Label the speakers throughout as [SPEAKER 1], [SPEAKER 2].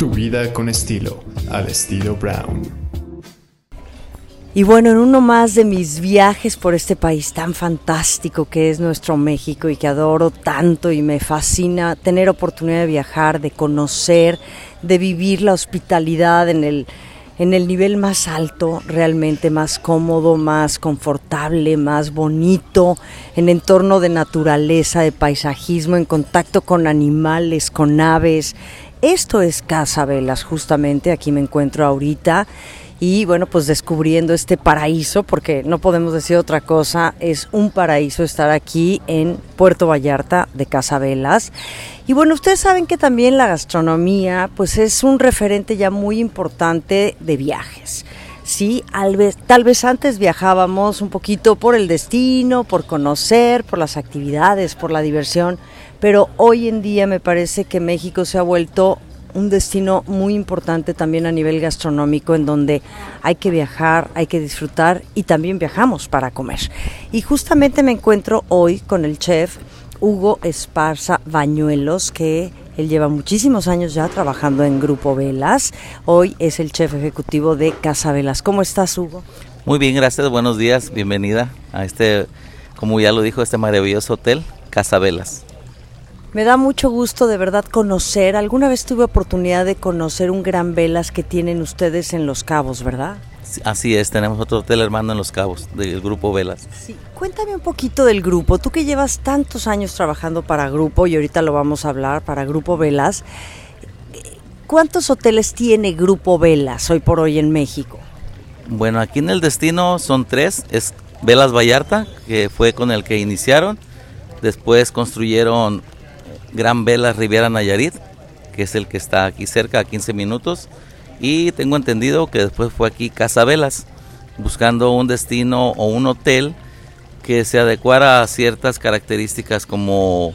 [SPEAKER 1] Tu vida con estilo, al estilo Brown.
[SPEAKER 2] Y bueno, en uno más de mis viajes por este país tan fantástico que es nuestro México y que adoro tanto y me fascina tener oportunidad de viajar, de conocer, de vivir la hospitalidad en el, en el nivel más alto, realmente más cómodo, más confortable, más bonito, en entorno de naturaleza, de paisajismo, en contacto con animales, con aves. Esto es Casa Velas, justamente, aquí me encuentro ahorita y bueno, pues descubriendo este paraíso, porque no podemos decir otra cosa, es un paraíso estar aquí en Puerto Vallarta de Casabelas. Y bueno, ustedes saben que también la gastronomía pues es un referente ya muy importante de viajes. Sí, tal vez, tal vez antes viajábamos un poquito por el destino, por conocer, por las actividades, por la diversión, pero hoy en día me parece que México se ha vuelto un destino muy importante también a nivel gastronómico en donde hay que viajar, hay que disfrutar y también viajamos para comer. Y justamente me encuentro hoy con el chef Hugo Esparza Bañuelos, que él lleva muchísimos años ya trabajando en Grupo Velas. Hoy es el chef ejecutivo de Casa Velas. ¿Cómo estás, Hugo?
[SPEAKER 3] Muy bien, gracias. Buenos días. Bienvenida a este, como ya lo dijo, este maravilloso hotel, Casa Velas.
[SPEAKER 2] Me da mucho gusto de verdad conocer. Alguna vez tuve oportunidad de conocer un gran velas que tienen ustedes en Los Cabos, ¿verdad?
[SPEAKER 3] Así es, tenemos otro hotel hermano en Los Cabos, del grupo Velas.
[SPEAKER 2] Sí. Cuéntame un poquito del grupo. Tú que llevas tantos años trabajando para Grupo, y ahorita lo vamos a hablar, para Grupo Velas. ¿Cuántos hoteles tiene Grupo Velas hoy por hoy en México?
[SPEAKER 3] Bueno, aquí en el destino son tres. Es Velas Vallarta, que fue con el que iniciaron. Después construyeron Gran Vela Riviera Nayarit, que es el que está aquí cerca, a 15 minutos. Y tengo entendido que después fue aquí Casa Velas, buscando un destino o un hotel que se adecuara a ciertas características como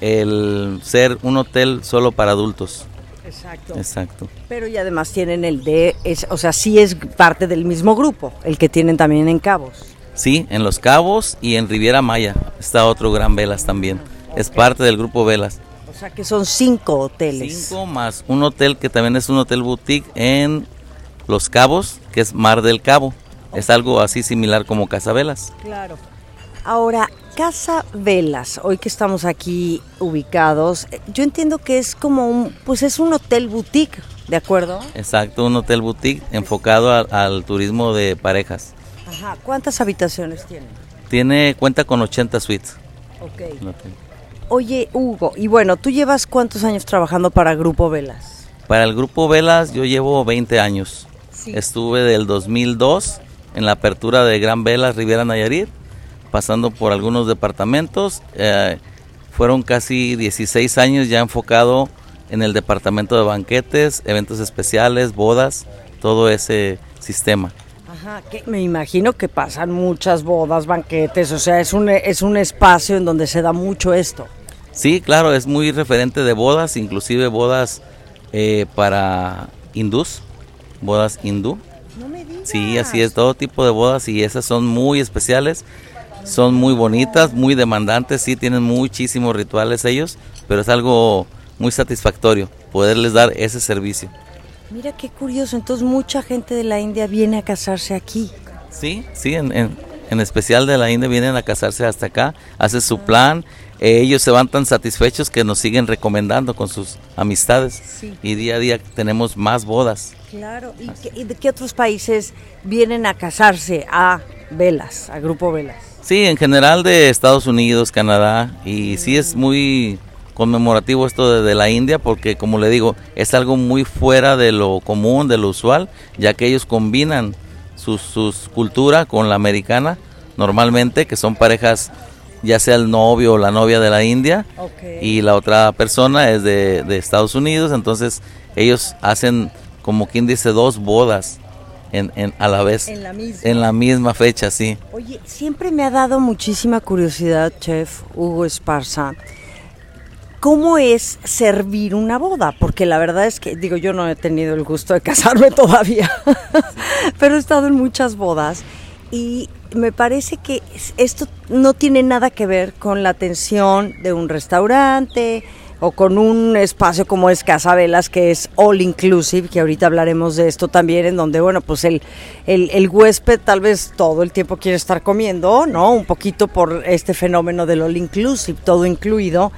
[SPEAKER 3] el ser un hotel solo para adultos.
[SPEAKER 2] Exacto.
[SPEAKER 3] Exacto.
[SPEAKER 2] Pero y además tienen el de, es, o sea, sí es parte del mismo grupo, el que tienen también en Cabos.
[SPEAKER 3] Sí, en Los Cabos y en Riviera Maya está otro Gran Velas también es parte del grupo Velas.
[SPEAKER 2] O sea que son cinco hoteles.
[SPEAKER 3] Cinco más un hotel que también es un hotel boutique en Los Cabos, que es Mar del Cabo. Es algo así similar como Casa Velas.
[SPEAKER 2] Claro. Ahora, Casa Velas, hoy que estamos aquí ubicados, yo entiendo que es como un, pues es un hotel boutique, ¿de acuerdo?
[SPEAKER 3] Exacto, un hotel boutique enfocado al, turismo de parejas.
[SPEAKER 2] Ajá, ¿cuántas habitaciones tiene?
[SPEAKER 3] Tiene, cuenta con 80 suites.
[SPEAKER 2] Ok. Oye, Hugo, y bueno, ¿tú llevas cuántos años trabajando para Grupo Velas?
[SPEAKER 3] Para el Grupo Velas yo llevo 20 años. Estuve del 2002 en la apertura de Gran Velas Riviera Nayarit, pasando por algunos departamentos. Eh, fueron casi 16 años ya enfocado en el departamento de banquetes, eventos especiales, bodas, todo ese sistema.
[SPEAKER 2] Ajá, que me imagino que pasan muchas bodas, banquetes, o sea, es un, es un espacio en donde se da mucho esto.
[SPEAKER 3] Sí, claro, es muy referente de bodas, inclusive bodas eh, para hindús, bodas hindú.
[SPEAKER 2] No me digas.
[SPEAKER 3] Sí, así es, todo tipo de bodas y esas son muy especiales, son muy bonitas, muy demandantes, sí, tienen muchísimos rituales ellos, pero es algo muy satisfactorio poderles dar ese servicio.
[SPEAKER 2] Mira qué curioso, entonces mucha gente de la India viene a casarse aquí.
[SPEAKER 3] Sí, sí, en, en especial de la India vienen a casarse hasta acá, hace su plan eh, ellos se van tan satisfechos que nos siguen recomendando con sus amistades y día a día tenemos más bodas.
[SPEAKER 2] Claro, ¿Y, de qué otros países vienen a casarse a Velas, a Grupo Velas?
[SPEAKER 3] Sí, en general de Estados Unidos, Canadá y sí es muy conmemorativo esto de, la India porque como le digo es algo muy fuera de lo común, de lo usual, ya que ellos combinan sus, sus cultura con la americana normalmente, que son parejas ya sea el novio o la novia de la India y la otra persona es de, Estados Unidos, entonces ellos hacen como quien dice dos bodas en, a la vez.
[SPEAKER 2] En la, misma.
[SPEAKER 3] en la misma fecha, sí.
[SPEAKER 2] Oye, siempre me ha dado muchísima curiosidad, chef Hugo Esparza. ¿Cómo es servir una boda? Porque la verdad es que, digo, yo no he tenido el gusto de casarme todavía, pero he estado en muchas bodas y me parece que esto no tiene nada que ver con la atención de un restaurante, o con un espacio como es Casa Velas, que es all inclusive, que ahorita hablaremos de esto también, en donde, bueno, pues el, el, el, huésped tal vez todo el tiempo quiere estar comiendo, ¿no? Un poquito por este fenómeno del all inclusive, todo incluido.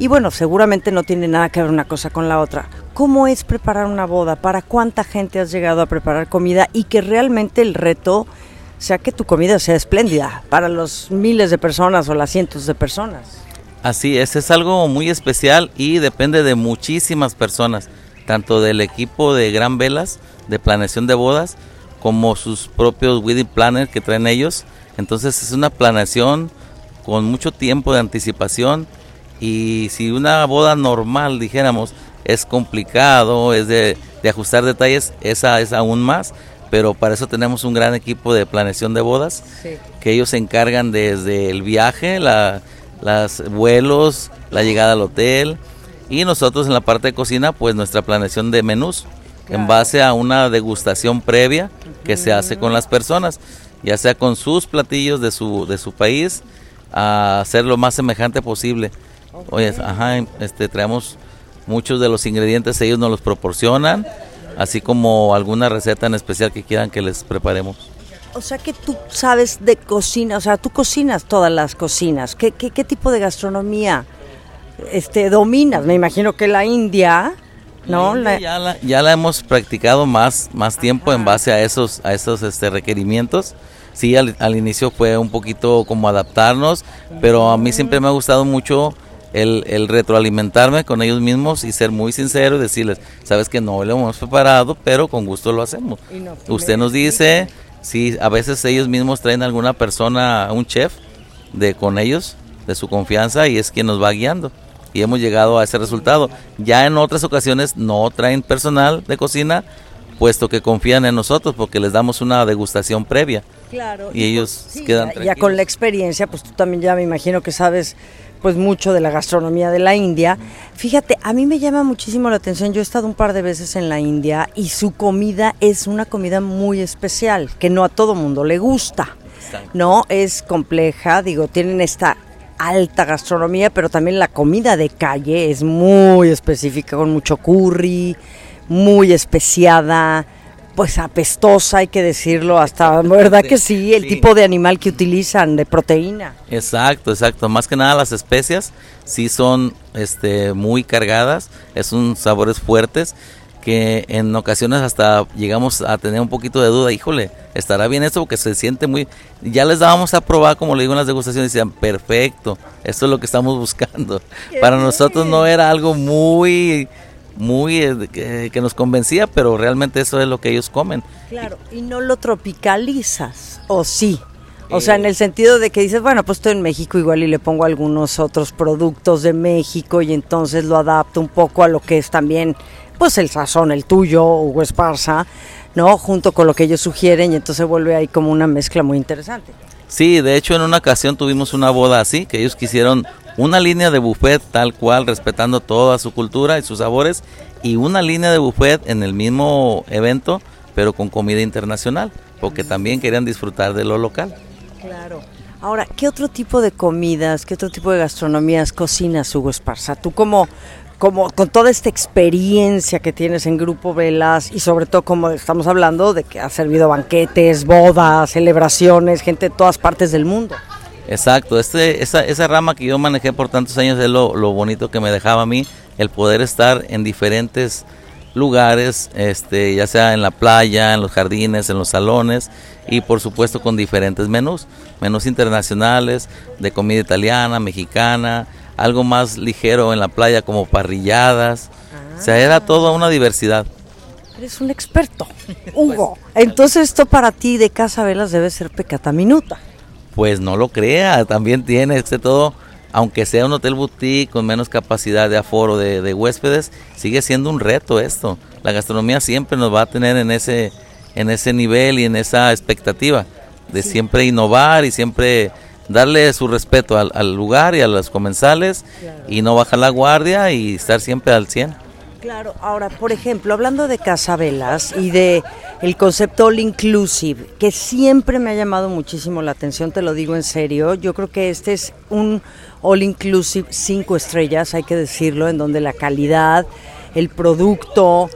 [SPEAKER 2] Y bueno, seguramente no tiene nada que ver una cosa con la otra. ¿Cómo es preparar una boda? ¿Para cuánta gente has llegado a preparar comida? Y que realmente el reto sea que tu comida sea espléndida para los miles de personas o las cientos de personas.
[SPEAKER 3] Así es, es algo muy especial y depende de muchísimas personas, tanto del equipo de Gran Velas, de planeación de bodas, como sus propios wedding planners que traen ellos. Entonces es una planeación con mucho tiempo de anticipación y si una boda normal, dijéramos, es complicado, es de, de ajustar detalles, esa es aún más pero para eso tenemos un gran equipo de planeación de bodas, que ellos se encargan desde el viaje, la, los vuelos, la llegada al hotel y nosotros en la parte de cocina, pues nuestra planeación de menús en base a una degustación previa que se hace con las personas, ya sea con sus platillos de su, de su país, a hacer lo más semejante posible. Oye, ajá, este, traemos muchos de los ingredientes, ellos nos los proporcionan así como alguna receta en especial que quieran que les preparemos.
[SPEAKER 2] O sea que tú sabes de cocina, o sea, tú cocinas todas las cocinas. ¿Qué, qué, tipo de gastronomía este, dominas? Me imagino que la India, ¿no?
[SPEAKER 3] Ya, la, ya, la, hemos practicado más, más tiempo en base a esos, a esos este, requerimientos. Sí, al, al, inicio fue un poquito como adaptarnos, pero a mí siempre me ha gustado mucho el, retroalimentarme con ellos mismos y ser muy sincero y decirles, sabes que no lo hemos preparado, pero con gusto lo hacemos. Usted nos dice si a veces ellos mismos traen alguna persona, un chef de con ellos, de su confianza y es quien nos va guiando. Y hemos llegado a ese resultado. Ya en otras ocasiones no traen personal de cocina, puesto que confían en nosotros porque les damos una degustación previa.
[SPEAKER 2] Claro.
[SPEAKER 3] Y, ellos quedan
[SPEAKER 2] ya, ya con la experiencia, pues tú también ya me imagino que sabes pues mucho de la gastronomía de la India. Fíjate, a mí me llama muchísimo la atención, yo he estado un par de veces en la India y su comida es una comida muy especial, que no a todo mundo le gusta. ¿No? Es compleja, digo, tienen esta alta gastronomía, pero también la comida de calle es muy específica, con mucho curry, muy especiada, pues apestosa, hay que decirlo, hasta, ¿verdad que sí? El tipo de animal que utilizan, de proteína.
[SPEAKER 3] Exacto, exacto. Más que nada las especias sí son este, muy cargadas, es un sabores fuertes que en ocasiones hasta llegamos a tener un poquito de duda, híjole, estará bien esto porque se siente muy... Ya les dábamos a probar, como le digo en las degustaciones, decían, perfecto, esto es lo que estamos buscando. Para nosotros no era algo muy muy eh, que, nos convencía, pero realmente eso es lo que ellos comen.
[SPEAKER 2] Claro, y no lo tropicalizas, o sí. O sea, en el sentido de que dices, bueno, pues estoy en México igual y le pongo algunos otros productos de México y entonces lo adapto un poco a lo que es también, pues el sazón, el tuyo, o Esparza, ¿no? Junto con lo que ellos sugieren y entonces vuelve ahí como una mezcla muy interesante.
[SPEAKER 3] Sí, de hecho en una ocasión tuvimos una boda así, que ellos quisieron una línea de buffet tal cual, respetando toda su cultura y sus sabores, y una línea de buffet en el mismo evento, pero con comida internacional, porque también querían disfrutar de lo local.
[SPEAKER 2] Claro. Ahora, ¿qué otro tipo de comidas, qué otro tipo de gastronomías cocinas, Hugo Esparza? Tú como, como con toda esta experiencia que tienes en Grupo Velas y sobre todo como estamos hablando de que has servido banquetes, bodas, celebraciones, gente de todas partes del mundo.
[SPEAKER 3] Exacto, este, esa, esa rama que yo manejé por tantos años es lo, lo, bonito que me dejaba a mí, el poder estar en diferentes lugares, este, ya sea en la playa, en los jardines, en los salones y por supuesto con diferentes menús, menús internacionales, de comida italiana, mexicana, algo más ligero en la playa como parrilladas, o sea, era toda una diversidad.
[SPEAKER 2] Eres un experto, Hugo. Entonces esto para ti de Casa Velas debe ser pecata minuta
[SPEAKER 3] pues no lo crea, también tiene este todo, aunque sea un hotel boutique con menos capacidad de aforo de, huéspedes, sigue siendo un reto esto. La gastronomía siempre nos va a tener en ese, en ese nivel y en esa expectativa de siempre innovar y siempre darle su respeto al, lugar y a los comensales y no bajar la guardia y estar siempre al 100.
[SPEAKER 2] Claro, ahora, por ejemplo, hablando de Casabelas y de el concepto all inclusive, que siempre me ha llamado muchísimo la atención, te lo digo en serio, yo creo que este es un all inclusive cinco estrellas, hay que decirlo, en donde la calidad, el producto,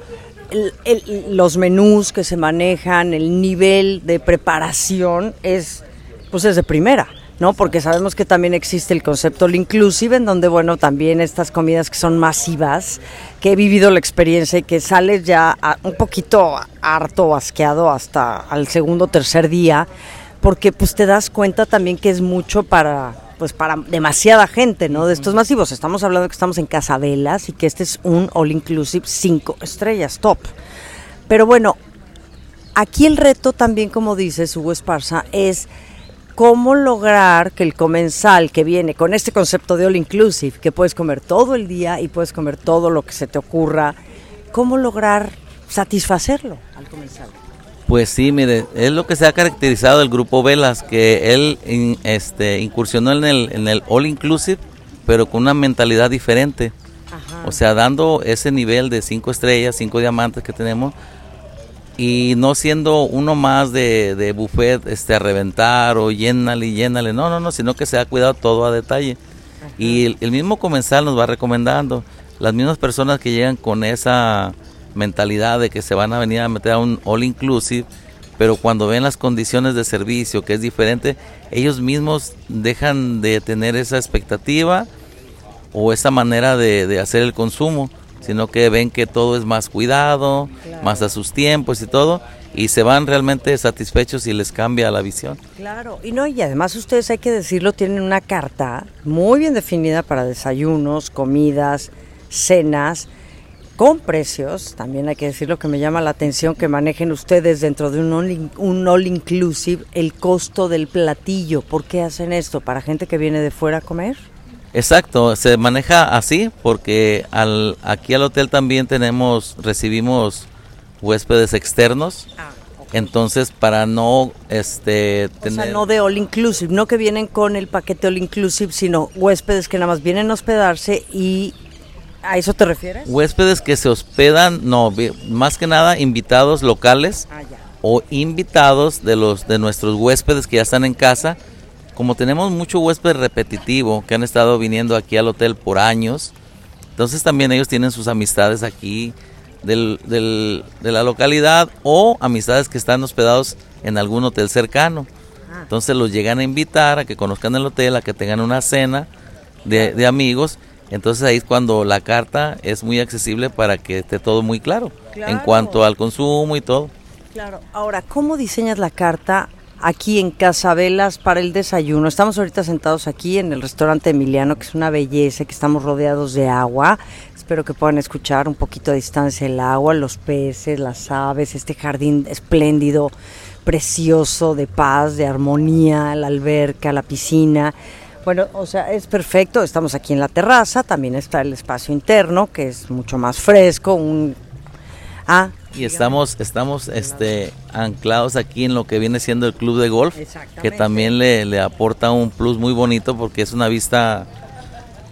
[SPEAKER 2] los menús que se manejan, el nivel de preparación es, pues es de primera. ¿No? Porque sabemos que también existe el concepto all inclusive, en donde, bueno, también estas comidas que son masivas, que he vivido la experiencia y que sales ya un poquito harto, asqueado hasta al segundo o tercer día, porque pues te das cuenta también que es mucho para pues para demasiada gente, ¿no? De estos masivos. Estamos hablando que estamos en Casabelas y que este es un all inclusive cinco estrellas, top. Pero bueno, aquí el reto también, como dices, Hugo Esparza, es cómo lograr que el comensal que viene con este concepto de all inclusive, que puedes comer todo el día y puedes comer todo lo que se te ocurra, cómo lograr satisfacerlo al comensal.
[SPEAKER 3] Pues sí, mire, es lo que se ha caracterizado el grupo Velas, que él este, incursionó en el, en el all inclusive, pero con una mentalidad diferente. O sea, dando ese nivel de cinco estrellas, cinco diamantes que tenemos, y no siendo uno más de, de buffet este, a reventar o llénale y llénale, no, no, no, sino que se ha cuidado todo a detalle. Y el, mismo comensal nos va recomendando, las mismas personas que llegan con esa mentalidad de que se van a venir a meter a un all inclusive, pero cuando ven las condiciones de servicio que es diferente, ellos mismos dejan de tener esa expectativa o esa manera de, de hacer el consumo sino que ven que todo es más cuidado, más a sus tiempos y todo, y se van realmente satisfechos y les cambia la visión.
[SPEAKER 2] Claro, y no, y además ustedes hay que decirlo, tienen una carta muy bien definida para desayunos, comidas, cenas, con precios, también hay que decirlo que me llama la atención que manejen ustedes dentro de un all, un all inclusive el costo del platillo. ¿Por qué hacen esto? ¿Para gente que viene de fuera a comer?
[SPEAKER 3] Exacto, se maneja así porque al, aquí al hotel también tenemos, recibimos huéspedes externos. Ah, Entonces, para no este
[SPEAKER 2] tener... O sea, no de all inclusive, no que vienen con el paquete all inclusive, sino huéspedes que nada más vienen a hospedarse y ¿a eso te refieres?
[SPEAKER 3] Huéspedes que se hospedan, no, más que nada invitados locales ah, o invitados de los de nuestros huéspedes que ya están en casa como tenemos mucho huésped repetitivo que han estado viniendo aquí al hotel por años, entonces también ellos tienen sus amistades aquí del, de la localidad o amistades que están hospedados en algún hotel cercano. Ah. Entonces los llegan a invitar a que conozcan el hotel, a que tengan una cena de, amigos. Entonces ahí es cuando la carta es muy accesible para que esté todo muy claro, claro. en cuanto al consumo y todo.
[SPEAKER 2] Claro. Ahora, ¿cómo diseñas la carta aquí en Casabelas para el desayuno. Estamos ahorita sentados aquí en el restaurante Emiliano, que es una belleza, que estamos rodeados de agua. Espero que puedan escuchar un poquito a distancia el agua, los peces, las aves, este jardín espléndido, precioso, de paz, de armonía, la alberca, la piscina. Bueno, o sea, es perfecto. Estamos aquí en la terraza, también está el espacio interno, que es mucho más fresco, un
[SPEAKER 3] Ah, y estamos estamos este anclados aquí en lo que viene siendo el club de golf, que también le, le, aporta un plus muy bonito porque es una vista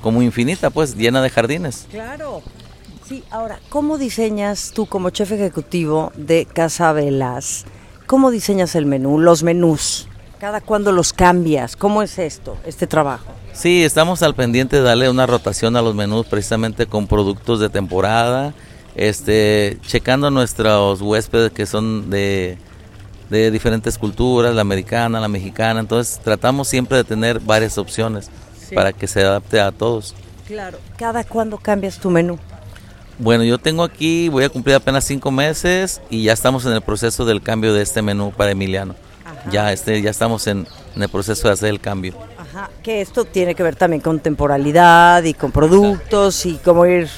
[SPEAKER 3] como infinita, pues llena de jardines.
[SPEAKER 2] Claro. Sí, ahora, ¿cómo diseñas tú como chef ejecutivo de Casa Velas? ¿Cómo diseñas el menú, los menús? ¿Cada cuándo los cambias? ¿Cómo es esto, este trabajo?
[SPEAKER 3] Sí, estamos al pendiente de darle una rotación a los menús precisamente con productos de temporada este, checando nuestros huéspedes que son de, diferentes culturas, la americana, la mexicana, entonces tratamos siempre de tener varias opciones para que se adapte a todos.
[SPEAKER 2] Claro. ¿Cada cuándo cambias tu menú?
[SPEAKER 3] Bueno, yo tengo aquí, voy a cumplir apenas cinco meses y ya estamos en el proceso del cambio de este menú para Emiliano. Ya, este, ya estamos en, el proceso de hacer el cambio.
[SPEAKER 2] Ajá, que esto tiene que ver también con temporalidad y con productos y cómo ir,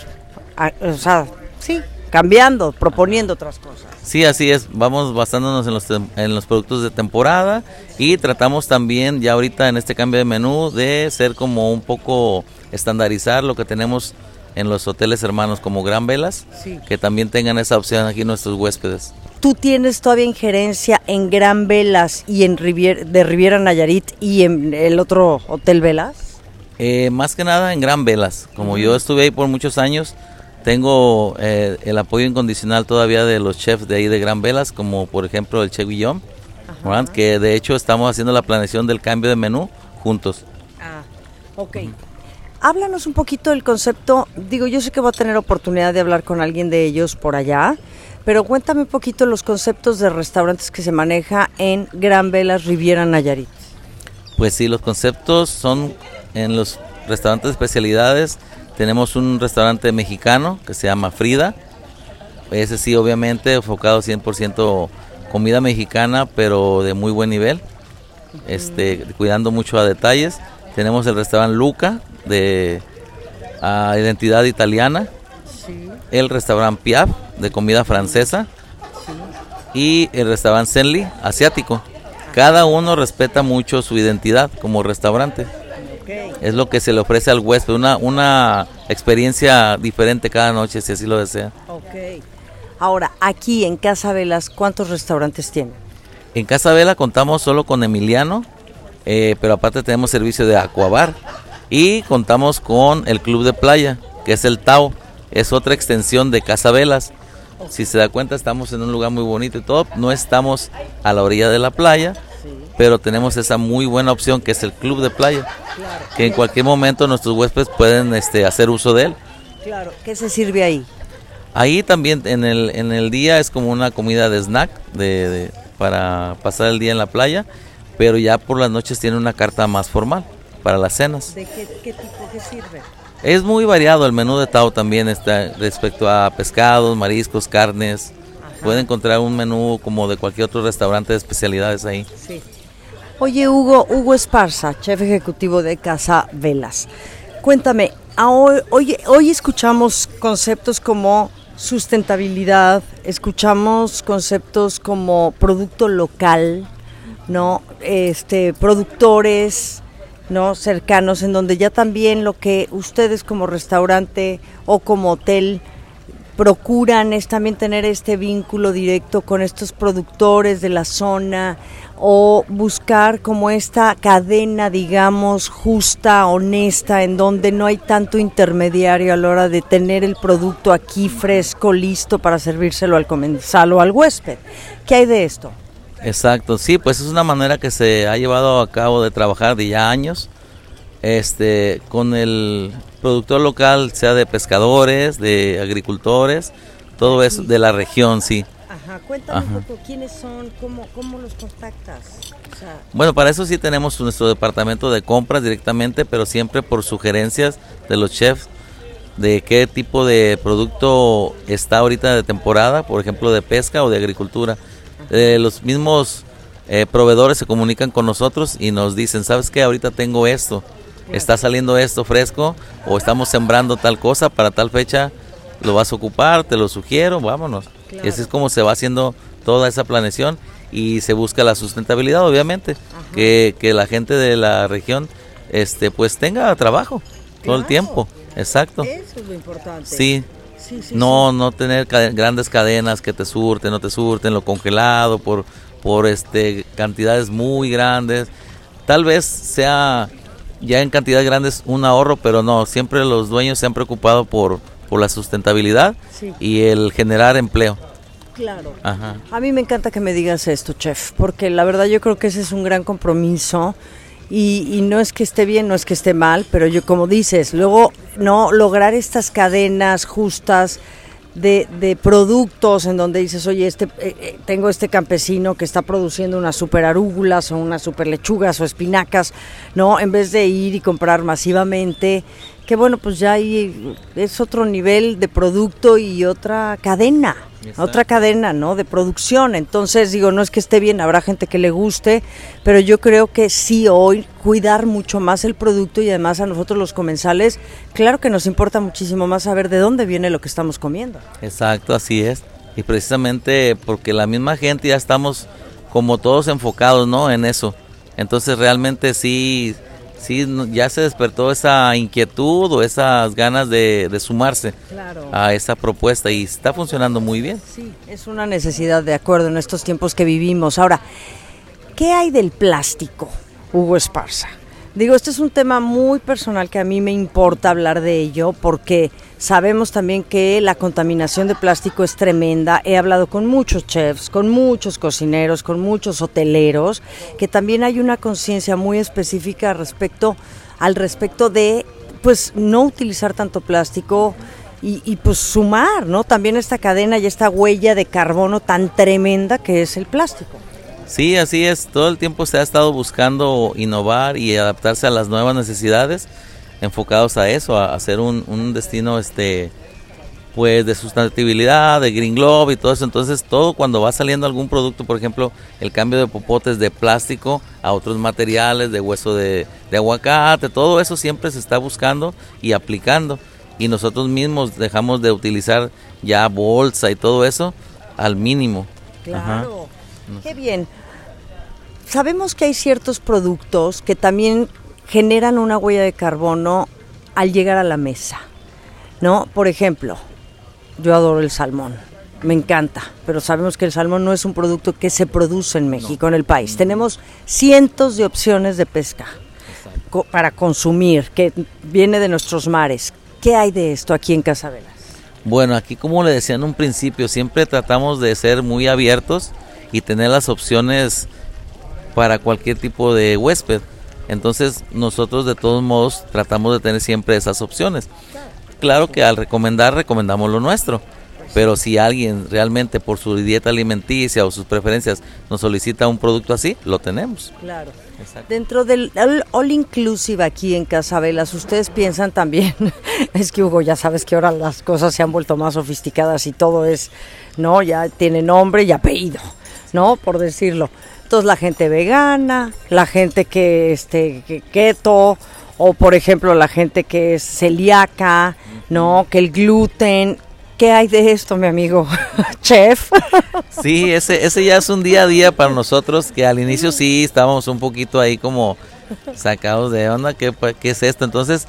[SPEAKER 2] o sea, sí, cambiando, proponiendo otras cosas.
[SPEAKER 3] Sí, así es, vamos basándonos en los, en los productos de temporada y tratamos también ya ahorita en este cambio de menú de ser como un poco estandarizar lo que tenemos en los hoteles hermanos como Gran Velas, que también tengan esa opción aquí nuestros huéspedes.
[SPEAKER 2] ¿Tú tienes todavía injerencia en Gran Velas y en Rivier, de Riviera Nayarit y en el otro Hotel Velas?
[SPEAKER 3] Eh, más que nada en Gran Velas. Como yo estuve ahí por muchos años, Tengo eh, el apoyo incondicional todavía de los chefs de ahí de Gran Velas, como por ejemplo el Che Guillón, ¿verdad? que de hecho estamos haciendo la planeación del cambio de menú juntos.
[SPEAKER 2] Ah, ok. Háblanos un poquito del concepto. Digo, yo sé que voy a tener oportunidad de hablar con alguien de ellos por allá, pero cuéntame un poquito los conceptos de restaurantes que se maneja en Gran Velas Riviera Nayarit.
[SPEAKER 3] Pues sí, los conceptos son en los restaurantes de especialidades. Tenemos un restaurante mexicano que se llama Frida. Ese sí, obviamente, enfocado 100% comida mexicana, pero de muy buen nivel. Este, cuidando mucho a detalles. Tenemos el restaurante Luca de identidad italiana. El restaurante Piaf de comida francesa. Y el restaurante Senli asiático. Cada uno respeta mucho su identidad como restaurante. Es lo que se le ofrece al huésped, una, una experiencia diferente cada noche, si así lo desea.
[SPEAKER 2] Ahora, aquí en Casa Velas, ¿cuántos restaurantes tienen?
[SPEAKER 3] En Casa Vela contamos solo con Emiliano, eh, pero aparte tenemos servicio de Aquabar y contamos con el Club de Playa, que es el Tao, es otra extensión de Casa Velas. Si se da cuenta, estamos en un lugar muy bonito y todo. No estamos a la orilla de la playa, pero tenemos esa muy buena opción que es el Club de Playa, que en cualquier momento nuestros huéspedes pueden este, hacer uso de él.
[SPEAKER 2] Claro. ¿Qué se sirve ahí?
[SPEAKER 3] Ahí también en el, en el día es como una comida de snack de, de- para pasar el día en la playa, pero ya por las noches tiene una carta más formal para las cenas.
[SPEAKER 2] ¿De qué, qué tipo que sirve?
[SPEAKER 3] Es muy variado el menú de Tao también está respecto a pescados, mariscos, carnes. Puede encontrar un menú como de cualquier otro restaurante de especialidades ahí.
[SPEAKER 2] Sí. Oye, Hugo, Hugo Esparza, chef ejecutivo de Casa Velas. Cuéntame, hoy, hoy, hoy escuchamos conceptos como sustentabilidad, escuchamos conceptos como producto local, ¿no? Este, productores, ¿no? cercanos, en donde ya también lo que ustedes como restaurante o como hotel procuran es también tener este vínculo directo con estos productores de la zona o buscar como esta cadena, digamos, justa, honesta, en donde no hay tanto intermediario a la hora de tener el producto aquí fresco, listo para servírselo al comensal o al huésped. ¿Qué hay de esto?
[SPEAKER 3] Exacto, sí, pues es una manera que se ha llevado a cabo de trabajar de ya años, este, con el productor local, sea de pescadores, de agricultores, todo eso de la región, sí.
[SPEAKER 2] Ajá, cuéntame
[SPEAKER 3] Ajá.
[SPEAKER 2] un poco quiénes son, cómo, cómo los contactas. O sea,
[SPEAKER 3] Bueno, para eso sí tenemos nuestro departamento de compras directamente, pero siempre por sugerencias de los chefs de qué tipo de producto está ahorita de temporada, por ejemplo, de pesca o de agricultura. Eh, los mismos eh, proveedores se comunican con nosotros y nos dicen, ¿sabes qué? Ahorita tengo esto, está saliendo esto fresco o estamos sembrando tal cosa para tal fecha, lo vas a ocupar, te lo sugiero, vámonos. Y así es como se va haciendo toda esa planeación y se busca la sustentabilidad, obviamente, que, que la gente de la región este pues tenga trabajo todo el
[SPEAKER 2] Claro.
[SPEAKER 3] tiempo. Exacto.
[SPEAKER 2] eso es lo importante.
[SPEAKER 3] Sí,
[SPEAKER 2] Sí, sí,
[SPEAKER 3] no no tener grandes cadenas que te surten, no te surten lo congelado por por este cantidades muy grandes. Tal vez sea ya en cantidades grandes un ahorro, pero no, siempre los dueños se han preocupado por por la sustentabilidad
[SPEAKER 2] Sí.
[SPEAKER 3] y el generar empleo.
[SPEAKER 2] Claro.
[SPEAKER 3] Ajá.
[SPEAKER 2] A mí me encanta que me digas esto, chef, porque la verdad yo creo que ese es un gran compromiso y, y no es que esté bien, no es que esté mal, pero yo como dices, luego no lograr estas cadenas justas de, de productos en donde dices, oye, este, eh, eh, tengo este campesino que está produciendo unas super arúgulas o unas super lechugas o espinacas, ¿no? En vez de ir y comprar masivamente, que bueno, pues ya ahí es otro nivel de producto y otra cadena,
[SPEAKER 3] Exacto.
[SPEAKER 2] otra cadena, ¿no? De producción. Entonces, digo, no es que esté bien, habrá gente que le guste, pero yo creo que sí hoy cuidar mucho más el producto y además a nosotros los comensales, claro que nos importa muchísimo más saber de dónde viene lo que estamos comiendo.
[SPEAKER 3] Exacto, así es. Y precisamente porque la misma gente ya estamos como todos enfocados, ¿no? En eso. Entonces realmente sí, sí, ya se despertó esa inquietud o esas ganas de, de sumarse
[SPEAKER 2] Claro.
[SPEAKER 3] a esa propuesta y está funcionando muy bien.
[SPEAKER 2] Sí, es una necesidad de acuerdo en estos tiempos que vivimos. Ahora, ¿qué hay del plástico, Hugo Esparza? Digo, este es un tema muy personal que a mí me importa hablar de ello porque sabemos también que la contaminación de plástico es tremenda. He hablado con muchos chefs, con muchos cocineros, con muchos hoteleros, que también hay una conciencia muy específica respecto al respecto de pues no utilizar tanto plástico y, y, pues sumar, ¿no? También esta cadena y esta huella de carbono tan tremenda que es el plástico.
[SPEAKER 3] Sí, así es. Todo el tiempo se ha estado buscando innovar y adaptarse a las nuevas necesidades, enfocados a eso, a hacer un, un destino, este, pues, de sustentabilidad, de Green Globe y todo eso. Entonces, todo cuando va saliendo algún producto, por ejemplo, el cambio de popotes de plástico a otros materiales, de hueso de, de aguacate, todo eso siempre se está buscando y aplicando. Y nosotros mismos dejamos de utilizar ya bolsa y todo eso al mínimo.
[SPEAKER 2] Claro. Qué bien. Sabemos que hay ciertos productos que también generan una huella de carbono al llegar a la mesa, ¿no? Por ejemplo, yo adoro el salmón, me encanta, pero sabemos que el salmón no es un producto que se produce en México, en el país. Tenemos cientos de opciones de pesca co para consumir, que viene de nuestros mares. ¿Qué hay de esto aquí en Casabela?
[SPEAKER 3] Bueno, aquí como le decía en un principio, siempre tratamos de ser muy abiertos y tener las opciones para cualquier tipo de huésped. Entonces nosotros de todos modos tratamos de tener siempre esas opciones. Claro que al recomendar recomendamos lo nuestro, pero si alguien realmente por su dieta alimenticia o sus preferencias nos solicita un producto así, lo tenemos.
[SPEAKER 2] Claro. Exacto. Dentro del all inclusive aquí en Casabelas, ustedes piensan también, es que Hugo, ya sabes que ahora las cosas se han vuelto más sofisticadas y todo es, no, ya tiene nombre y apellido. ¿no? Por decirlo. Entonces la gente vegana, la gente que este que keto o por ejemplo la gente que es celíaca, ¿no? Que el gluten, ¿qué hay de esto, mi amigo chef?
[SPEAKER 3] Sí, ese ese ya es un día a día para nosotros que al inicio sí estábamos un poquito ahí como sacados de onda, ¿qué, qué es esto? Entonces,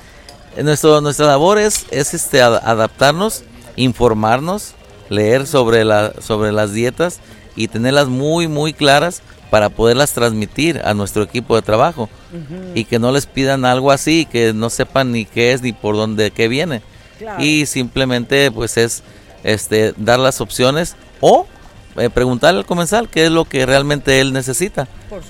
[SPEAKER 3] nuestro, nuestra labor es, es este adaptarnos, informarnos, leer sobre la sobre las dietas y tenerlas muy muy claras para poderlas transmitir a nuestro equipo de trabajo uh -huh. y que no les pidan algo así que no sepan ni qué es ni por dónde qué viene claro. y simplemente pues es este dar las opciones o eh, preguntarle al comensal qué es lo que realmente él necesita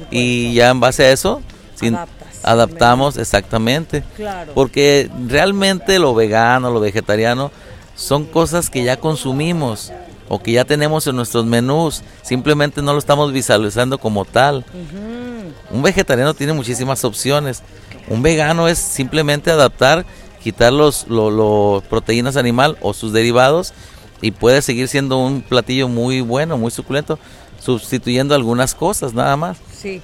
[SPEAKER 3] y ya en base a eso sin, adaptamos exactamente
[SPEAKER 2] claro.
[SPEAKER 3] porque realmente lo vegano lo vegetariano son cosas que ya consumimos o que ya tenemos en nuestros menús, simplemente no lo estamos visualizando como tal. Uh -huh. Un vegetariano tiene muchísimas opciones. Un vegano es simplemente adaptar, quitar los, lo, lo, proteínas animal o sus derivados y puede seguir siendo un platillo muy bueno, muy suculento, sustituyendo algunas cosas nada más.
[SPEAKER 2] Sí.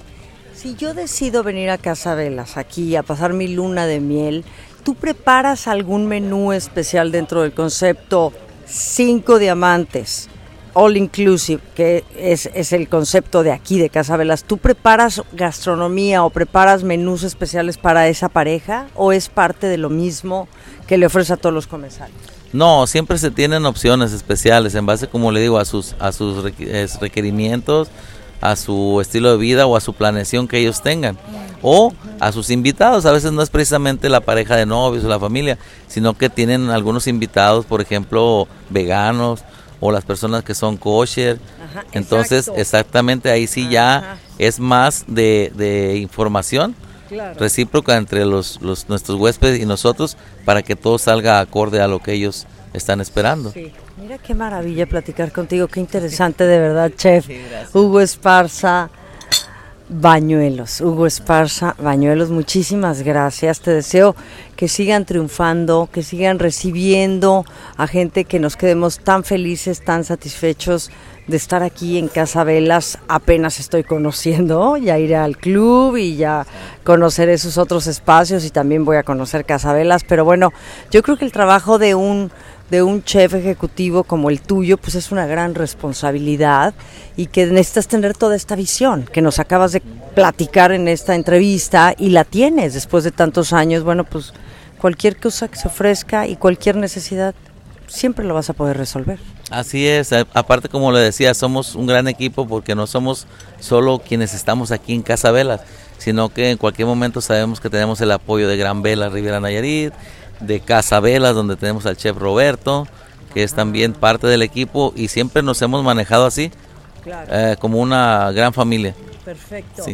[SPEAKER 2] Si yo decido venir a Casabelas aquí a pasar mi luna de miel, ¿tú preparas algún menú especial dentro del concepto cinco diamantes, all inclusive, que es, es, el concepto de aquí, de Casabelas, ¿tú preparas gastronomía o preparas menús especiales para esa pareja o es parte de lo mismo que le ofrece a todos los comensales?
[SPEAKER 3] No, siempre se tienen opciones especiales en base, como le digo, a sus, a sus requerimientos, a su estilo de vida o a su planeación que ellos tengan. O a sus invitados, a veces no es precisamente la pareja de novios o la familia, sino que tienen algunos invitados, por ejemplo, veganos o las personas que son kosher.
[SPEAKER 2] Ajá,
[SPEAKER 3] Entonces,
[SPEAKER 2] exacto.
[SPEAKER 3] exactamente ahí sí ya
[SPEAKER 2] Ajá.
[SPEAKER 3] es más de, de información
[SPEAKER 2] Claro.
[SPEAKER 3] recíproca entre los, los nuestros huéspedes y nosotros para que todo salga acorde a lo que ellos están esperando.
[SPEAKER 2] Sí. Mira qué maravilla platicar contigo, qué interesante de verdad, chef. Hugo Esparza, Bañuelos. Hugo Esparza, Bañuelos, muchísimas gracias. Te deseo que sigan triunfando, que sigan recibiendo a gente que nos quedemos tan felices, tan satisfechos de estar aquí en Casa Velas. Apenas estoy conociendo, ya iré al club y ya conoceré sus otros espacios y también voy a conocer Casa Velas. Pero bueno, yo creo que el trabajo de un de un chef ejecutivo como el tuyo, pues es una gran responsabilidad y que necesitas tener toda esta visión que nos acabas de platicar en esta entrevista y la tienes después de tantos años. Bueno, pues cualquier cosa que se ofrezca y cualquier necesidad siempre lo vas a poder resolver.
[SPEAKER 3] Así es, aparte como le decía, somos un gran equipo porque no somos solo quienes estamos aquí en Casa Velas, sino que en cualquier momento sabemos que tenemos el apoyo de Gran Vela Riviera Nayarit, de Casa Velas, donde tenemos al chef Roberto, que es también parte del equipo y siempre nos hemos manejado así, eh, como una gran familia.
[SPEAKER 2] Perfecto.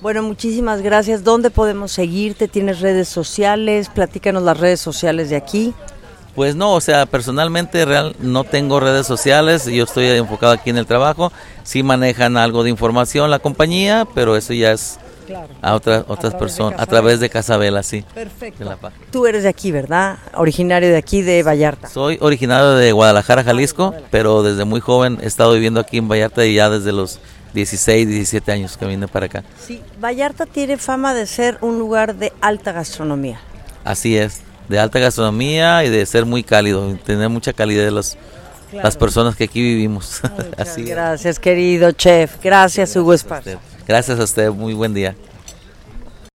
[SPEAKER 2] Bueno, muchísimas gracias. ¿Dónde podemos seguirte? ¿Tienes redes sociales? Platícanos las redes sociales de aquí.
[SPEAKER 3] Pues no, o sea, personalmente real no tengo redes sociales, yo estoy enfocado aquí en el trabajo. Sí manejan algo de información la compañía, pero eso ya es a otras otras personas a través de Casabela, sí.
[SPEAKER 2] Perfecto. Tú eres de aquí, ¿verdad? Originario de aquí de Vallarta.
[SPEAKER 3] Soy originario de Guadalajara, Jalisco, pero desde muy joven he estado viviendo aquí en Vallarta y ya desde los 16, 17 años que vine para acá.
[SPEAKER 2] Sí, Vallarta tiene fama de ser un lugar de alta gastronomía.
[SPEAKER 3] Así es, de alta gastronomía y de ser muy cálido, tener mucha calidad de los, las personas que aquí vivimos.
[SPEAKER 2] Así gracias, querido chef. Gracias, Hugo Esparza.
[SPEAKER 3] Gracias a usted, muy buen día.